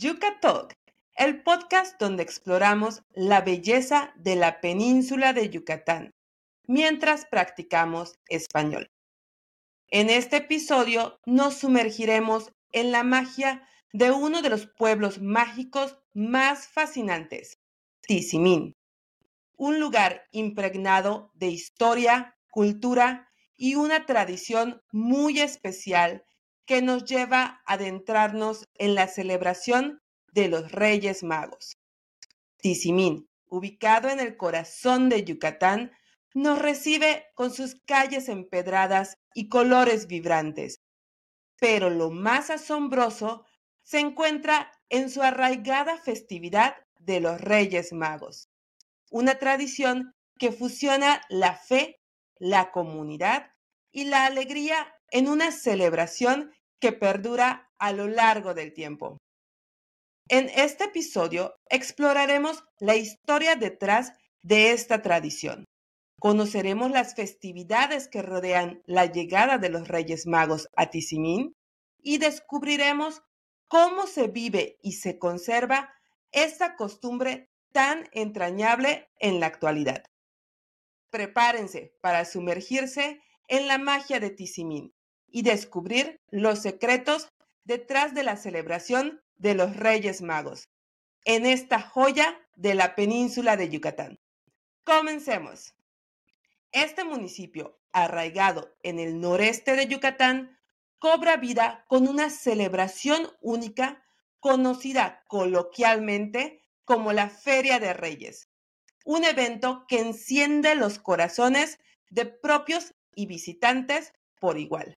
Yucatalk, el podcast donde exploramos la belleza de la península de Yucatán mientras practicamos español. En este episodio nos sumergiremos en la magia de uno de los pueblos mágicos más fascinantes, Tizimín, un lugar impregnado de historia, cultura y una tradición muy especial que nos lleva a adentrarnos en la celebración de los Reyes Magos. Tizimín, ubicado en el corazón de Yucatán, nos recibe con sus calles empedradas y colores vibrantes. Pero lo más asombroso se encuentra en su arraigada festividad de los Reyes Magos, una tradición que fusiona la fe, la comunidad y la alegría en una celebración que perdura a lo largo del tiempo. En este episodio exploraremos la historia detrás de esta tradición. Conoceremos las festividades que rodean la llegada de los Reyes Magos a Tizimín y descubriremos cómo se vive y se conserva esta costumbre tan entrañable en la actualidad. Prepárense para sumergirse en la magia de Tizimín y descubrir los secretos detrás de la celebración de los Reyes Magos en esta joya de la península de Yucatán. Comencemos. Este municipio, arraigado en el noreste de Yucatán, cobra vida con una celebración única conocida coloquialmente como la Feria de Reyes, un evento que enciende los corazones de propios y visitantes por igual.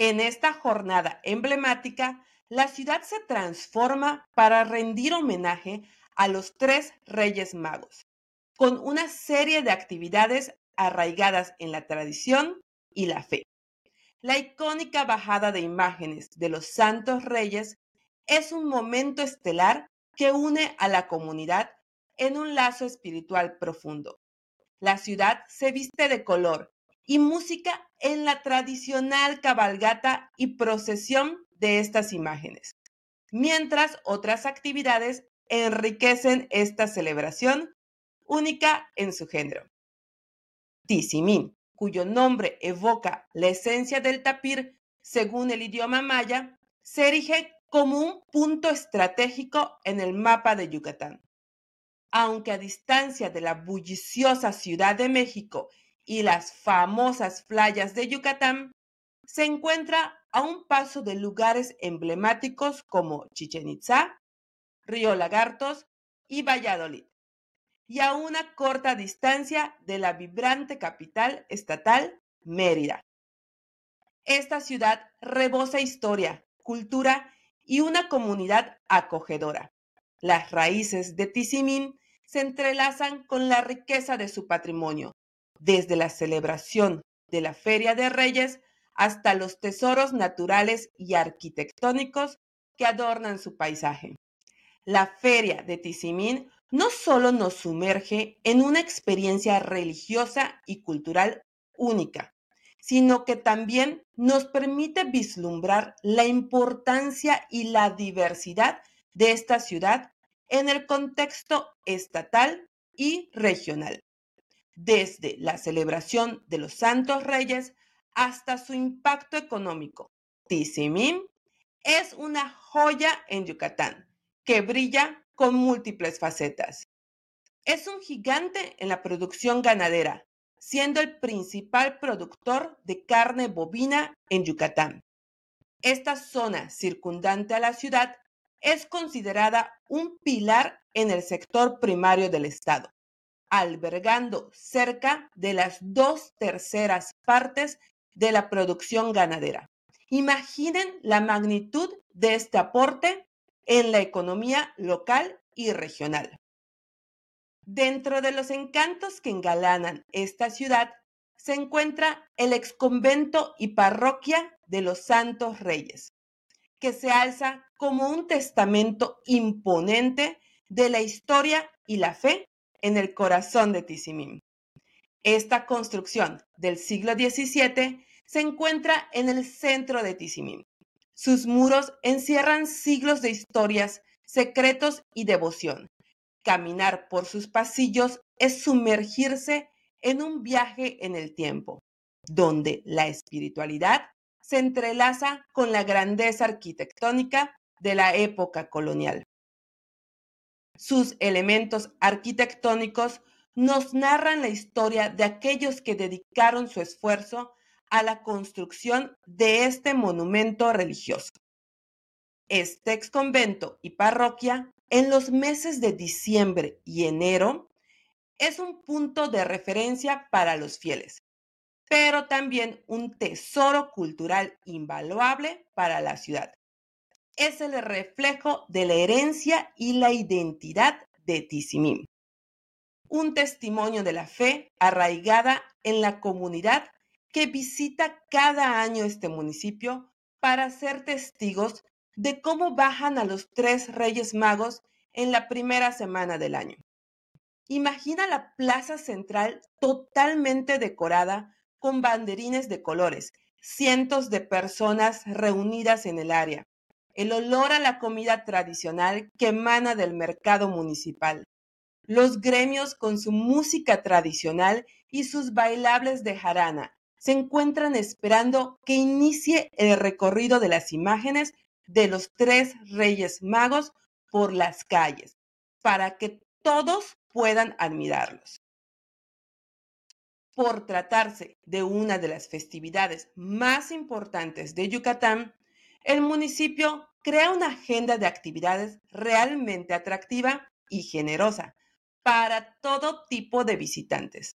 En esta jornada emblemática, la ciudad se transforma para rendir homenaje a los tres Reyes Magos, con una serie de actividades arraigadas en la tradición y la fe. La icónica bajada de imágenes de los Santos Reyes es un momento estelar que une a la comunidad en un lazo espiritual profundo. La ciudad se viste de color y música en la tradicional cabalgata y procesión de estas imágenes, mientras otras actividades enriquecen esta celebración única en su género. Tizimín, cuyo nombre evoca la esencia del tapir según el idioma maya, se erige como un punto estratégico en el mapa de Yucatán. Aunque a distancia de la bulliciosa Ciudad de México y las famosas playas de Yucatán, se encuentra a un paso de lugares emblemáticos como Chichen Itza, Río Lagartos y Valladolid, y a una corta distancia de la vibrante capital estatal, Mérida. Esta ciudad rebosa historia, cultura y una comunidad acogedora. Las raíces de Tizimín se entrelazan con la riqueza de su patrimonio, desde la celebración de la Feria de Reyes hasta los tesoros naturales y arquitectónicos que adornan su paisaje. La Feria de Tizimín no solo nos sumerge en una experiencia religiosa y cultural única, sino que también nos permite vislumbrar la importancia y la diversidad de esta ciudad en el contexto estatal y regional desde la celebración de los Santos Reyes hasta su impacto económico. Tizimín es una joya en Yucatán que brilla con múltiples facetas. Es un gigante en la producción ganadera, siendo el principal productor de carne bovina en Yucatán. Esta zona circundante a la ciudad es considerada un pilar en el sector primario del Estado albergando cerca de las dos terceras partes de la producción ganadera. Imaginen la magnitud de este aporte en la economía local y regional. Dentro de los encantos que engalanan esta ciudad se encuentra el exconvento y parroquia de los Santos Reyes, que se alza como un testamento imponente de la historia y la fe en el corazón de Tizimín. Esta construcción del siglo XVII se encuentra en el centro de Tizimín. Sus muros encierran siglos de historias, secretos y devoción. Caminar por sus pasillos es sumergirse en un viaje en el tiempo, donde la espiritualidad se entrelaza con la grandeza arquitectónica de la época colonial. Sus elementos arquitectónicos nos narran la historia de aquellos que dedicaron su esfuerzo a la construcción de este monumento religioso. Este ex convento y parroquia, en los meses de diciembre y enero, es un punto de referencia para los fieles, pero también un tesoro cultural invaluable para la ciudad. Es el reflejo de la herencia y la identidad de Tizimín. Un testimonio de la fe arraigada en la comunidad que visita cada año este municipio para ser testigos de cómo bajan a los tres Reyes Magos en la primera semana del año. Imagina la plaza central totalmente decorada con banderines de colores, cientos de personas reunidas en el área, el olor a la comida tradicional que emana del mercado municipal, los gremios con su música tradicional y sus bailables de jarana, se encuentran esperando que inicie el recorrido de las imágenes de los tres reyes magos por las calles, para que todos puedan admirarlos. Por tratarse de una de las festividades más importantes de Yucatán, el municipio crea una agenda de actividades realmente atractiva y generosa para todo tipo de visitantes.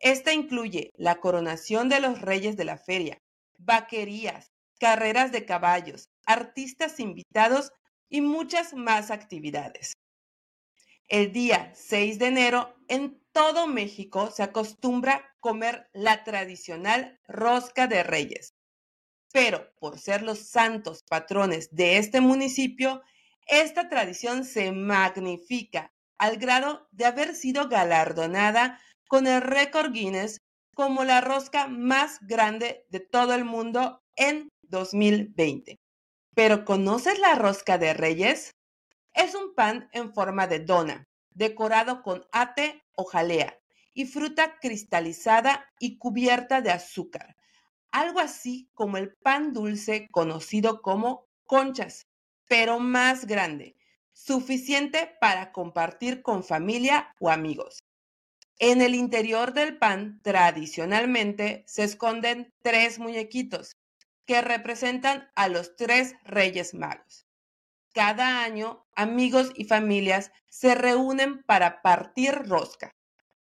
Esta incluye la coronación de los reyes de la feria, vaquerías, carreras de caballos, artistas invitados y muchas más actividades. El día 6 de enero en todo México se acostumbra comer la tradicional rosca de reyes. Pero por ser los santos patrones de este municipio, esta tradición se magnifica al grado de haber sido galardonada con el récord Guinness como la rosca más grande de todo el mundo en 2020. ¿Pero conoces la rosca de reyes? Es un pan en forma de dona, decorado con ate o jalea y fruta cristalizada y cubierta de azúcar, algo así como el pan dulce conocido como conchas, pero más grande, suficiente para compartir con familia o amigos. En el interior del pan, tradicionalmente, se esconden tres muñequitos que representan a los tres reyes magos. Cada año, amigos y familias se reúnen para partir rosca.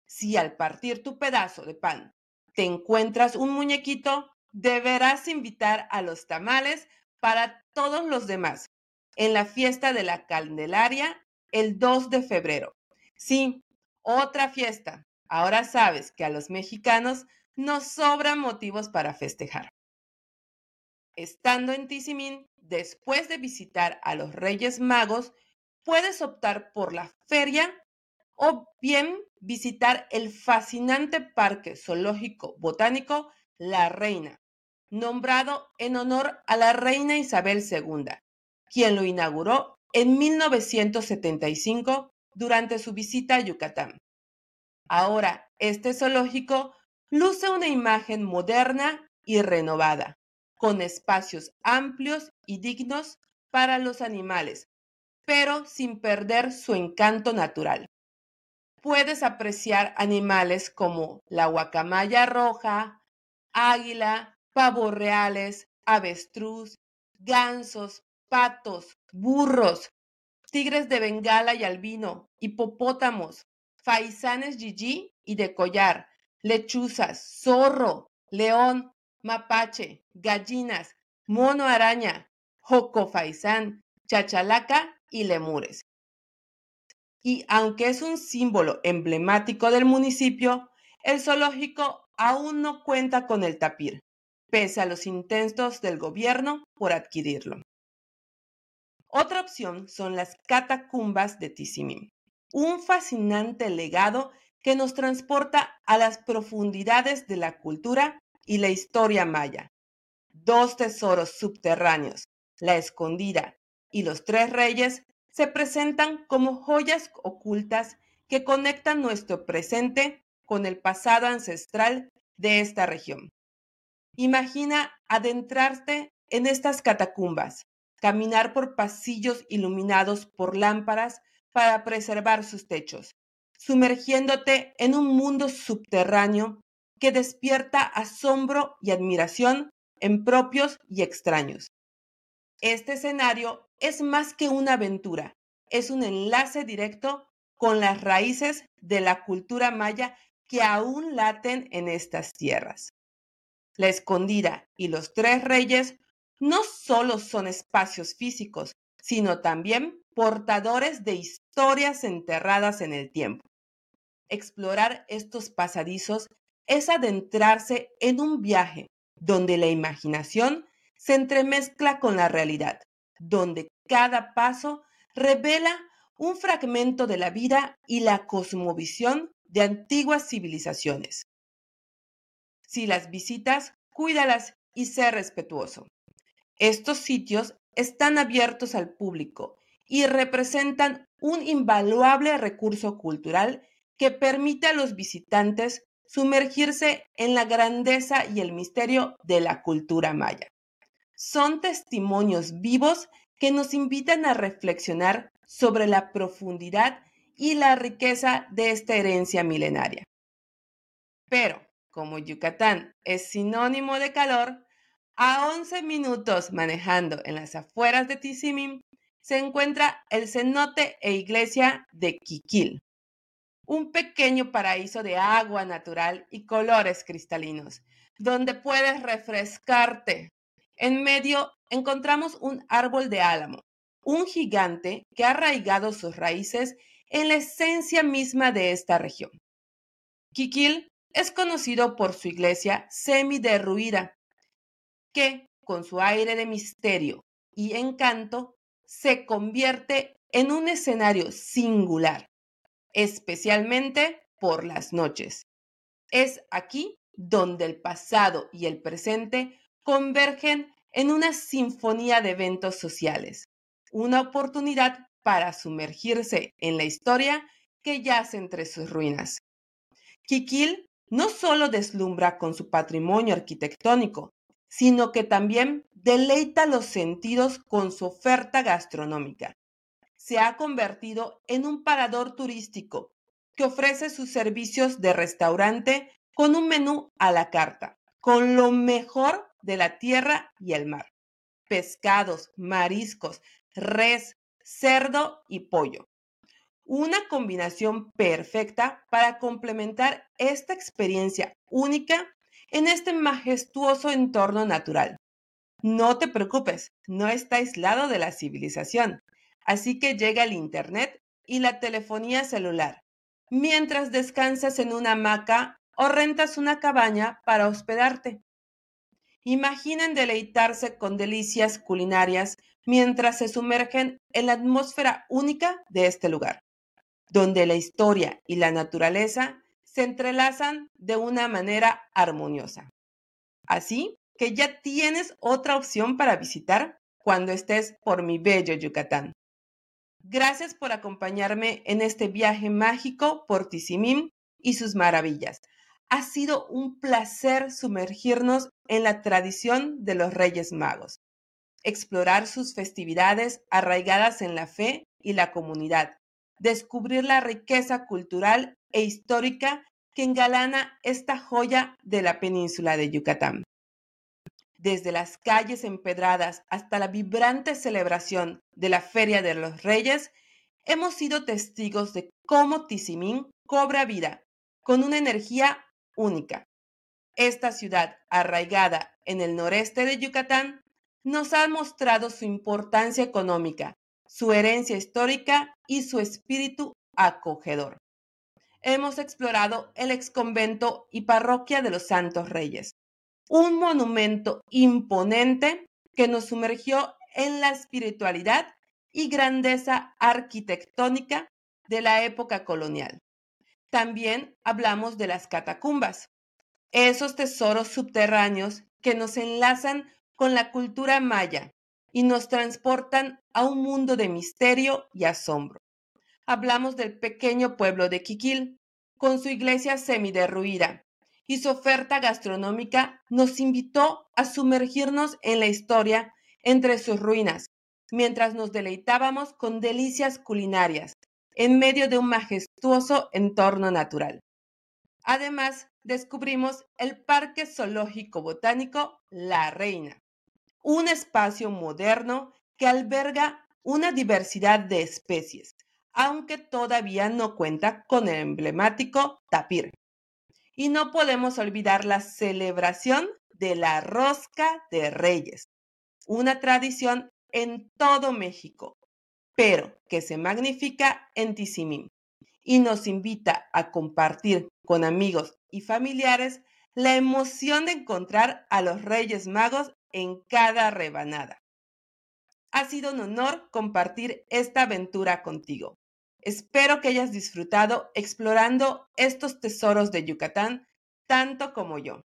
Si al partir tu pedazo de pan te encuentras un muñequito, deberás invitar a los tamales para todos los demás en la fiesta de la Candelaria el 2 de febrero. Sí, otra fiesta. Ahora sabes que a los mexicanos nos sobran motivos para festejar. Estando en Tizimín, después de visitar a los Reyes Magos, puedes optar por la feria o bien visitar el fascinante Parque Zoológico Botánico La Reina, nombrado en honor a la reina Isabel II, quien lo inauguró en 1975 durante su visita a Yucatán. Ahora, este zoológico luce una imagen moderna y renovada, con espacios amplios y dignos para los animales, pero sin perder su encanto natural. Puedes apreciar animales como la guacamaya roja, águila, pavos reales, avestruz, gansos, patos, burros, tigres de Bengala y albino, hipopótamos, faisanes Gigi y de collar, lechuzas, zorro, león, mapache, gallinas, mono araña, joco faisán, chachalaca y lemures. Y aunque es un símbolo emblemático del municipio, el zoológico aún no cuenta con el tapir, pese a los intentos del gobierno por adquirirlo. Otra opción son las catacumbas de Tizimín un fascinante legado que nos transporta a las profundidades de la cultura y la historia maya. Dos tesoros subterráneos la escondida y los tres reyes se presentan como joyas ocultas que conectan nuestro presente con el pasado ancestral de esta región. Imagina adentrarte en estas catacumbas, caminar por pasillos iluminados por lámparas para preservar sus techos, sumergiéndote en un mundo subterráneo que despierta asombro y admiración en propios y extraños. Este escenario es más que una aventura, es un enlace directo con las raíces de la cultura maya que aún laten en estas tierras. La escondida y los tres reyes no solo son espacios físicos, sino también portadores de historias enterradas en el tiempo. Explorar estos pasadizos es adentrarse en un viaje donde la imaginación se entremezcla con la realidad, donde cada paso revela un fragmento de la vida y la cosmovisión de antiguas civilizaciones. Si las visitas, cuídalas y sé respetuoso. Estos sitios están abiertos al público y representan un invaluable recurso cultural que permite a los visitantes sumergirse en la grandeza y el misterio de la cultura maya. Son testimonios vivos que nos invitan a reflexionar sobre la profundidad y la riqueza de esta herencia milenaria. Pero, como Yucatán es sinónimo de calor, a 11 minutos manejando en las afueras de Tizimín se encuentra el cenote e iglesia de Quiquil, un pequeño paraíso de agua natural y colores cristalinos, donde puedes refrescarte. En medio encontramos un árbol de álamo, un gigante que ha arraigado sus raíces en la esencia misma de esta región. Quiquil es conocido por su iglesia semi-derruida, que, con su aire de misterio y encanto, se convierte en un escenario singular, especialmente por las noches. Es aquí donde el pasado y el presente convergen en una sinfonía de eventos sociales, una oportunidad para sumergirse en la historia que yace entre sus ruinas. Kikil no solo deslumbra con su patrimonio arquitectónico, sino que también deleita los sentidos con su oferta gastronómica. Se ha convertido en un parador turístico que ofrece sus servicios de restaurante con un menú a la carta, con lo mejor de la tierra y el mar. Pescados, mariscos, res, cerdo y pollo. Una combinación perfecta para complementar esta experiencia única en este majestuoso entorno natural. No te preocupes, no está aislado de la civilización, así que llega el Internet y la telefonía celular, mientras descansas en una hamaca o rentas una cabaña para hospedarte. Imaginen deleitarse con delicias culinarias mientras se sumergen en la atmósfera única de este lugar, donde la historia y la naturaleza se entrelazan de una manera armoniosa. Así que ya tienes otra opción para visitar cuando estés por mi bello Yucatán. Gracias por acompañarme en este viaje mágico por Tizimín y sus maravillas. Ha sido un placer sumergirnos en la tradición de los Reyes Magos explorar sus festividades arraigadas en la fe y la comunidad, descubrir la riqueza cultural e histórica que engalana esta joya de la península de Yucatán. Desde las calles empedradas hasta la vibrante celebración de la Feria de los Reyes, hemos sido testigos de cómo Tizimín cobra vida con una energía única. Esta ciudad, arraigada en el noreste de Yucatán, nos ha mostrado su importancia económica, su herencia histórica y su espíritu acogedor. Hemos explorado el exconvento y parroquia de los Santos Reyes, un monumento imponente que nos sumergió en la espiritualidad y grandeza arquitectónica de la época colonial. También hablamos de las catacumbas, esos tesoros subterráneos que nos enlazan con la cultura maya y nos transportan a un mundo de misterio y asombro. Hablamos del pequeño pueblo de Quiquil, con su iglesia semiderruida, y su oferta gastronómica nos invitó a sumergirnos en la historia entre sus ruinas, mientras nos deleitábamos con delicias culinarias, en medio de un majestuoso entorno natural. Además, descubrimos el Parque Zoológico Botánico La Reina, un espacio moderno que alberga una diversidad de especies, aunque todavía no cuenta con el emblemático tapir. Y no podemos olvidar la celebración de la rosca de reyes, una tradición en todo México, pero que se magnifica en Tizimín y nos invita a compartir con amigos y familiares la emoción de encontrar a los Reyes Magos en cada rebanada. Ha sido un honor compartir esta aventura contigo. Espero que hayas disfrutado explorando estos tesoros de Yucatán tanto como yo.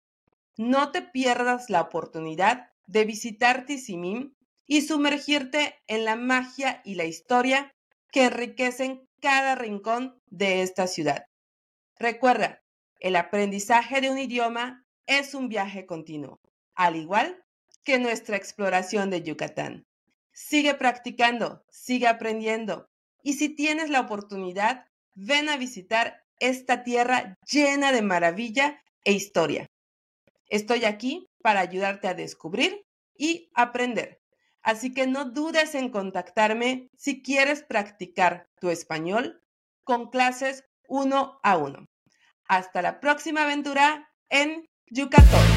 No te pierdas la oportunidad de visitar Tizimín y sumergirte en la magia y la historia que enriquecen cada rincón de esta ciudad. Recuerda, el aprendizaje de un idioma es un viaje continuo, al igual que nuestra exploración de Yucatán. Sigue practicando, sigue aprendiendo y si tienes la oportunidad, ven a visitar esta tierra llena de maravilla e historia. Estoy aquí para ayudarte a descubrir y aprender. Así que no dudes en contactarme si quieres practicar tu español con clases uno a uno. Hasta la próxima aventura en Yucatán.